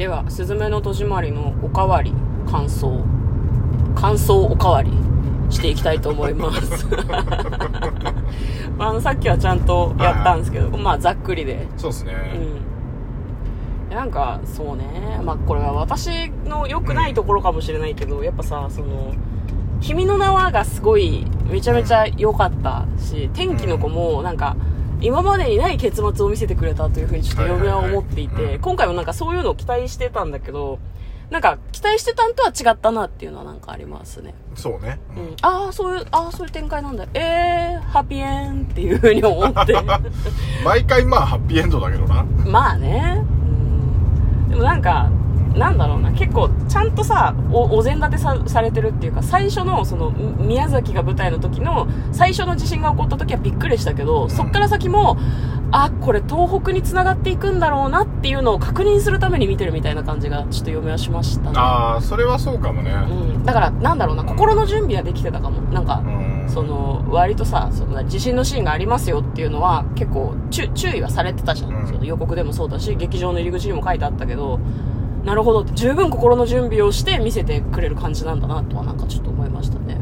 では「すずめの戸締まり」のおかわり感想。感想おかわりしていきたいと思います。あのさっきはちゃんとやったんですけど、まあざっくりで。そうですね、うん、なんかそうね。まあこれは私の良くないところかもしれないけど、やっぱさその「君の名は」がすごいめちゃめちゃ良かったし天気の子もなんか、今までにない結末を見せてくれたというふうにちょっと嫁は思っていて、今回もなんかそういうのを期待してたんだけどなんか期待してたんとは違ったなっていうのはなんかありますね。そうね、うん、ああそういうああそういう展開なんだ。えー、ハッピーエンっていうふうに思って。毎回まあハッピーエンドだけどな。まあね、うん、でもなんかなんだろうな結構ちゃんとさおお膳立てさされてるっていうか最初のそのみ宮崎が舞台の時の最初の地震が起こった時はびっくりしたけど、ん。そっから先もあこれ東北に繋がっていくんだろうなっていうのを確認するために見てるみたいな感じがちょっと嫁はしましたね。ああそれはそうかもね。うん、だからなんだろうな心の準備はできてたかも。なんか、うん。その割とさその地震のシーンがありますよっていうのは結構注注意はされてたじゃん、うん。その予告でもそうだし劇場の入り口にも書いてあったけどなるほど。って十分心の準備をして見せてくれる感じなんだなとはなんかちょっと思いましたね。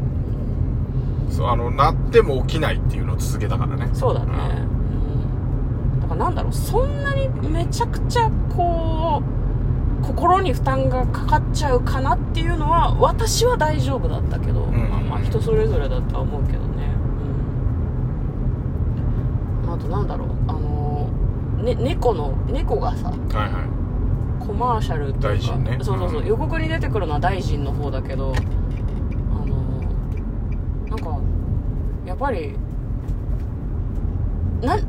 そうあのなっても起きないっていうのを続けたからね。そうだね、うん、だからなんだろう。そんなにめちゃくちゃこう心に負担がかかっちゃうかなっていうのは私は大丈夫だったけど、ん。まあまあ人それぞれだとは思うけどね、うん、あとなんだろう。あのね猫の猫がさはいはいコマーシャルっていうかね。そうそうそう、うん。予告に出てくるのは大臣の方だけどあのなんかやっぱりなん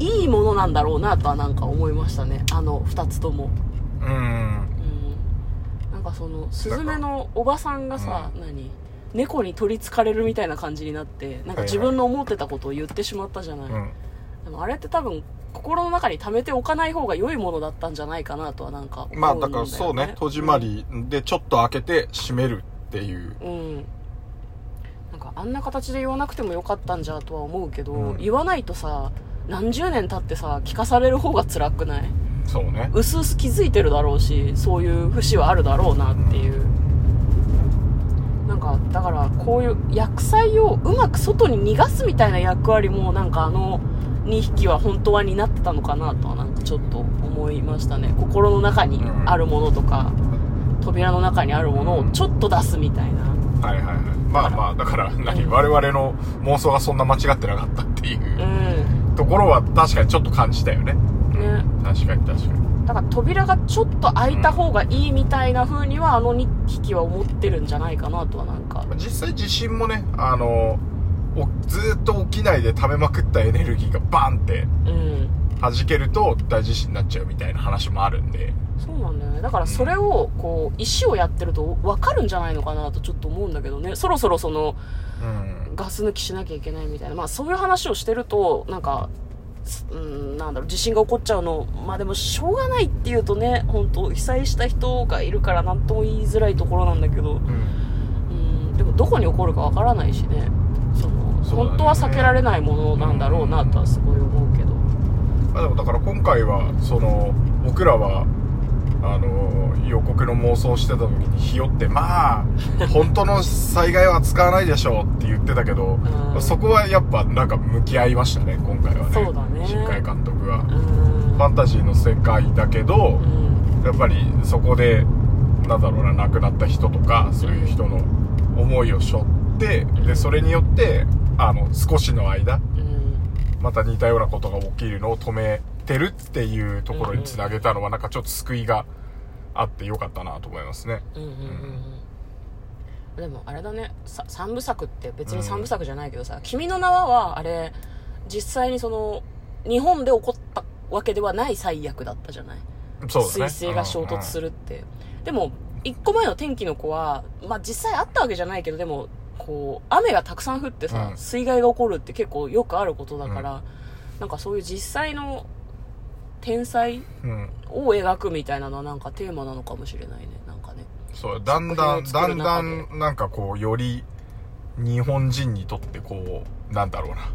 いいものなんだろうなとはなんか思いましたね。あの2つとも、うん。うん、なんかそのスズメのおばさんがさ、何？猫に取りつかれるみたいな感じになってなんか自分の思ってたことを言ってしまったじゃない、うん。でもあれって多分心の中に溜めておかない方が良いものだったんじゃないかなとはなんか思うんだよ、ね、まあだからそうね。戸締まりでちょっと開けて閉めるっていう。うん。なんかあんな形で言わなくてもよかったんじゃとは思うけど、うん。言わないとさ何十年経ってさ聞かされる方が辛くない？そうね。うすうす気づいてるだろうしそういう節はあるだろうなっていう、なんかだからこういう薬剤をうまく外に逃がすみたいな役割もなんかあの2匹は本当は担ってたのかなとはなんかちょっと思いましたね。心の中にあるものとか、扉の中にあるものをちょっと出すみたいな、はいはいはい。まあまあだから。何我々の妄想がそんな間違ってなかったっていう。うん。ところは確かにちょっと感じたよね。ね。確かに確かに。だから扉がちょっと開いた方がいいみたいな風にはあの2匹は思ってるんじゃないかなとはなんか。実際地震もねあのおずーっと起きないで溜めまくったエネルギーがバンってうん。弾けると大地震になっちゃうみたいな話もあるんで。そうなんだよね。だからそれをこう石をやってると分かるんじゃないのかなとちょっと思うんだけどね。そろそろそのうん。ガス抜きしなきゃいけないみたいな。まあそういう話をしてるとなんかすうんなんだろう地震が起こっちゃうのまあでもしょうがないっていうとね本当被災した人がいるから何とも言いづらいところなんだけど。うん。うん。でもどこに起こるかわからないしね本当は避けられないものなんだろうなとはすごい思うけど。まあでもだから今回はその僕らはあの予告の妄想してた時にひよってまあ本当の災害は使わないでしょうって言ってたけど、うん。そこはやっぱなんか向き合いましたね今回はね。そうだね。新海監督は、うん。ファンタジーの世界だけどう、ん。やっぱりそこでなんだろうな亡くなった人とかそういう人の思いを背負ってでそれによってあの少しの間うん。また似たようなことが起きるのを止めてるっていうところにつなげたのはなんかちょっと救いがあってよかったなと思いますね。うんうんうん。うんでもあれだね。さ三部作って別に三部作じゃないけどさ「君の名は」はあれ実際にその日本で起こったわけではない最悪だったじゃない？そうだね。彗星が衝突するるって、でも1個前の天気の子はまあ実際あったわけじゃないけどでもこう雨がたくさん降ってさ、うん。水害が起こるって結構よくあることだから、なんかそういう実際の天災うん。を描くみたいなのはなんかテーマなのかもしれないね。なんかね。そうだんだん作品をだんだんなんかこうより日本人にとってこうなんだろうな。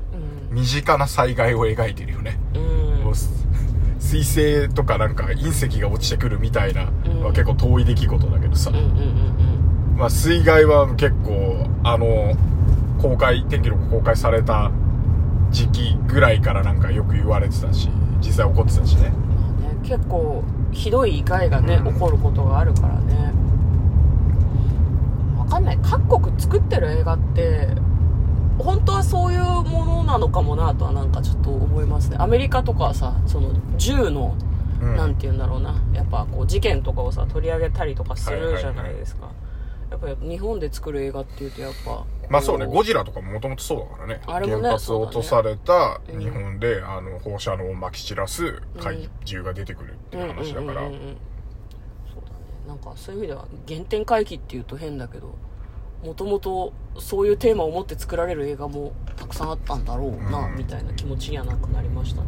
うん。身近な災害を描いてるよね、うん。もうす彗星とかなんか隕石が落ちてくるみたいな、うん。は結構遠い出来事だけどさ、うんうんうんまあ、水害は結構あの公開天気の公開された時期ぐらいからなんかよく言われてたし実際起こってたしね。まあね、結構ひどい害がね、うん起こることがあるからね。わかんない。各国作ってる映画って本当はそういうものなのかもなとはなんかちょっと思いますね。アメリカとかはさその銃の、うん。なんて言うんだろうな。やっぱこう事件とかをさ取り上げたりとかすはいはいはいるじゃないですか、やっぱ日本で作る映画っていうとやっぱまあそうね、こゴジラとかももともとそうだからね。あれもね原発落とされたそうだね。日本で、あの、放射能を撒き散らす怪獣が出てくるっていう話だから。うんうんうんうんそうだね。なんかそういう意味では原点回帰っていうと変だけどもともとそういうテーマを持って作られる映画もたくさんあったんだろうな、うん。みたいな気持ちにはなくなりましたね。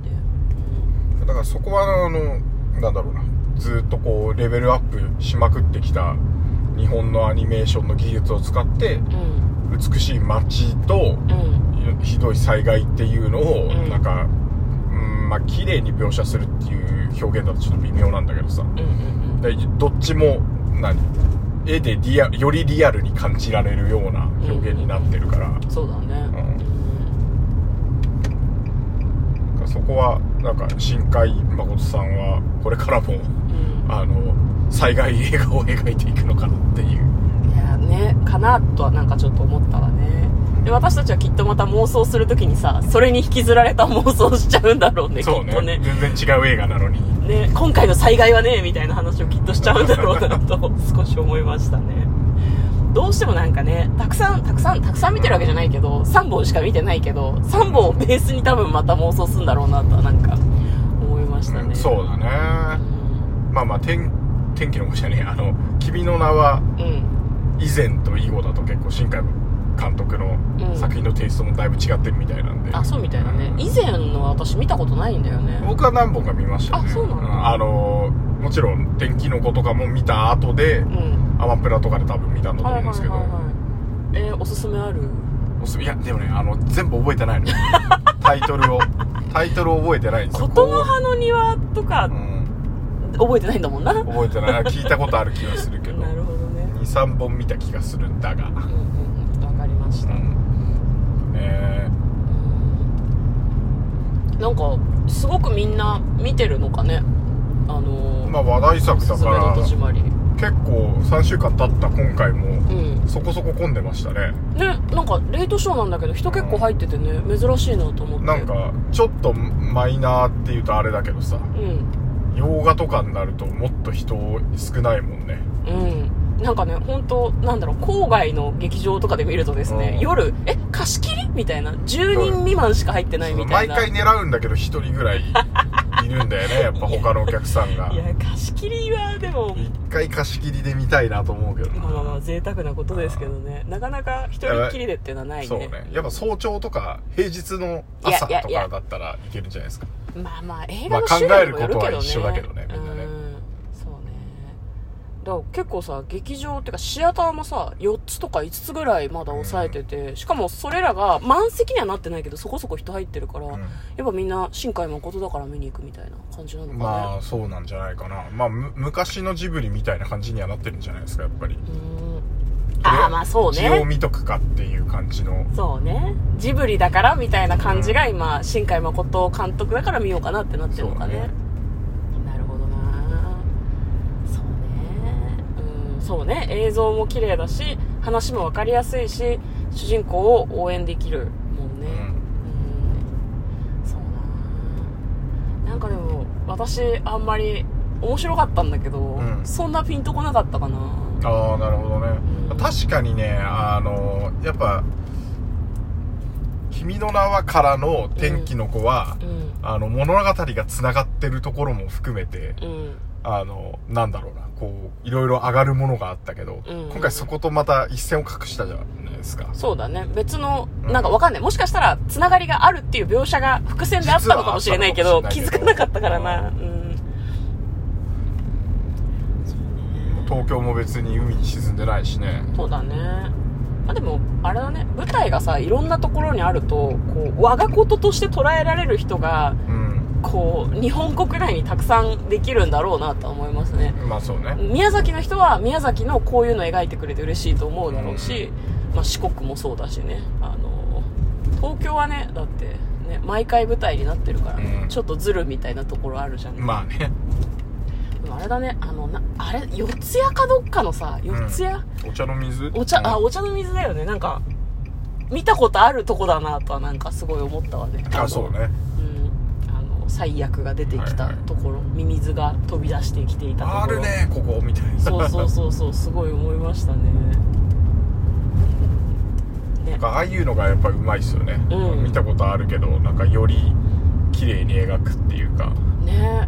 だからそこは、あの、なんだろうな、ずっとこう、レベルアップしまくってきた日本のアニメーションの技術を使って、うん。美しい街と、うん。ひどい災害っていうのを、うん。なんか、うん、まあ、綺麗に描写するっていう表現だとちょっと微妙なんだけどさ。どっちも何？絵でリアよりリアルに感じられるような表現になってるから、うんそうだね。そこはなんか新海誠さんはこれからもうん、うん。あの災害映画を描いていくのかなっていう。いやねかなとはなんかちょっと思ったわね。で私たちはきっとまた妄想するときにさそれに引きずられた妄想しちゃうんだろうねそうきっとね。ね全然違う映画なのに。ね、今回の災害はね、みたいな話をきっとしちゃうんだろうなと少し思いましたね。どうしてもなんかね、たくさん、たくさん、たくさん見てるわけじゃないけど、3本しか見てないけど、3本をベースに多分また妄想するんだろうなとはなんか思いましたね。うんそうだね。まあまあ天天気の子じゃねえあの「君の名はうん。うん。以前と以後だと結構新海監督のうん作品のテイストもだいぶ違ってるみたいなんで、あ、そうみたいなね。以前の私見たことないんだよね。僕は何本か見ましたねあそうなんだあのもちろん天気の子とかも見た後でうん。アマプラとかで多分見たんだと思うんですけど、い。えーおすすめある？おすいやでもねあの全部覚えてないのよタイトルを タイトルを覚えてないんですよ琴の葉の庭とか覚えてないんだもんな。なる覚えてない。聞いたことある気がするけど。ほどね。23本見た気がするんだが。うんうんうん。わかりました。うん。ねなんかすごくみんな見てるのかね。あのーまあ話題作だから。結構3週間経った今回もうん。そこそこ混んでましたね。ねなんかレイトショーなんだけど人結構入っててね珍しいなと思って。なんかちょっとマイナーっていうとあれだけどさ。うん洋画とかになるともっと人少ないもんね。うん。なんかね本当なんだろう郊外の劇場とかで見るとですねうん。夜え貸し切り？みたいな。10人未満しか入ってないみたいな。毎回狙うんだけど1人ぐらい いるんだよねやっぱ他のお客さんが。いや貸し切りはでも。一回貸し切りで見たいなと思うけどな。まあまあまあ贅沢なことですけどね。なかなか一人っきりでっていうのはないねそうね。やっぱ早朝とか平日の朝とかだったらいけるんじゃないですか。まあまあ映まあ画の種類にもよるけどね、考えることは一緒だけどねみんなねうんそうねだから結構さ劇場っていうかシアターもさ4つとか5つぐらいまだ抑えてて、しかもそれらが満席にはなってないけどそこそこ人入ってるから、うん。やっぱみんな新海誠だから見に行くみたいな感じなのかねまあそうなんじゃないかな。まあむ昔のジブリみたいな感じにはなってるんじゃないですかやっぱり。うん。ああまあそう一応ね見とくかっていう感じの。そうね。ジブリだからみたいな感じが今、新海誠監督だから見ようかなってなってるのかねそうねなるほどなそうねうんそうね。映像も綺麗だし話も分かりやすいし主人公を応援できるもんね。うん。そうななんかでも私あんまり面白かったんだけど、うん。そんなピンとこなかったかな。ああなるほどね、うん。確かにねあのやっぱ「君の名は」からの「天気の子は」うん。あの物語がつながってるところも含めてうん。あのなんだろうなこういろいろ上がるものがあったけど、うん今回そことまた一線を画したじゃないですか。そうだね。別のうんなんかわかんない。もしかしたらつながりがあるっていう描写が伏線であったのかもしれないけど気づかなかったからうなうん。東京も別に海に沈んでないしね。そうだね。まあでもあれだね。舞台がさいろんなところにあるとこう我がこととして捉えられる人がうんこう日本国内にたくさんできるんだろうなとは思いますね。まあそうね。宮崎の人は宮崎のこういうの描いてくれて嬉しいと思うだろうし、まあ、四国もそうだしね。あの東京はねだってね毎回舞台になってるから、うん。ちょっとズルみたいなところあるじゃん、まあね。でもあれだねあのなあれ四谷かどっかのさ四谷、お茶の水？お茶あうん。お茶の水だよね。なんか見たことあるとこだなとはなんかすごい思ったわね。のあそうね最悪が出てきたところ、ミミズが飛び出してきていたところ。あるねここみたいな。そうそうそうそうすごい思いましたね。ね。なんかああいうのがやっぱうまいっすよね、うん。見たことあるけどなんかより綺麗に描くっていうか。ね。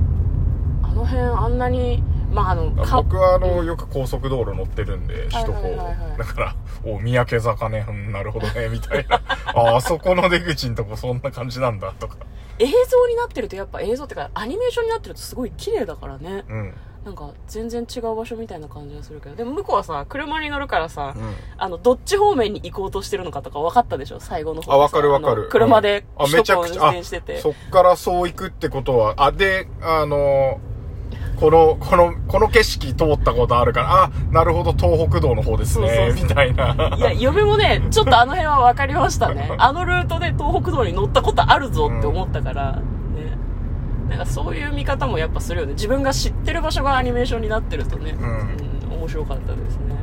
あの辺あんなにまああのか僕はあのよく高速道路乗ってるんで首都高。だからお三宅坂ねうんなるほどねみたいな。ああそこの出口のとこそんな感じなんだとか映像になってるとやっぱ映像ってかアニメーションになってるとすごい綺麗だからね。うん。なんか全然違う場所みたいな感じがするけど。でも向こうはさ車に乗るからさ、うん。あのどっち方面に行こうとしてるのかとか分かったでしょ？最後の方あ、わかるわかある。の車で首都高を運めちゃくちゃ、転してて。あそっからそう行くってことは、あ、で、あのこの、この、この景色通ったことあるから、あ、なるほど、東北道の方ですね、みたいな。いや、嫁もね、ちょっとあの辺は分かりましたね。あのルートで東北道に乗ったことあるぞって思ったから、ね。なんかそういう見方もやっぱするよね。自分が知ってる場所がアニメーションになってるとね。うんうん面白かったですね。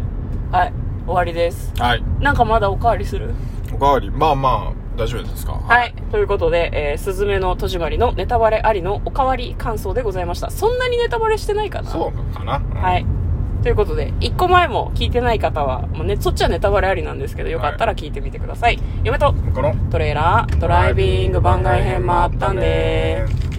はい。終わりです。はい。なんかまだおかわりする？おかわり、まあまあ、大丈夫ですか？はい。ということで、えー、すずめの戸締まりのネタバレありのおかわり感想でございました。そんなにネタバレしてないかな？そうかな。うんはい。ということで、一個前も聞いてない方は、まあね、そっちはネタバレありなんですけど、よかったら聞いてみてください。嫁とこの、トレーラードライビング番外編もあったんでー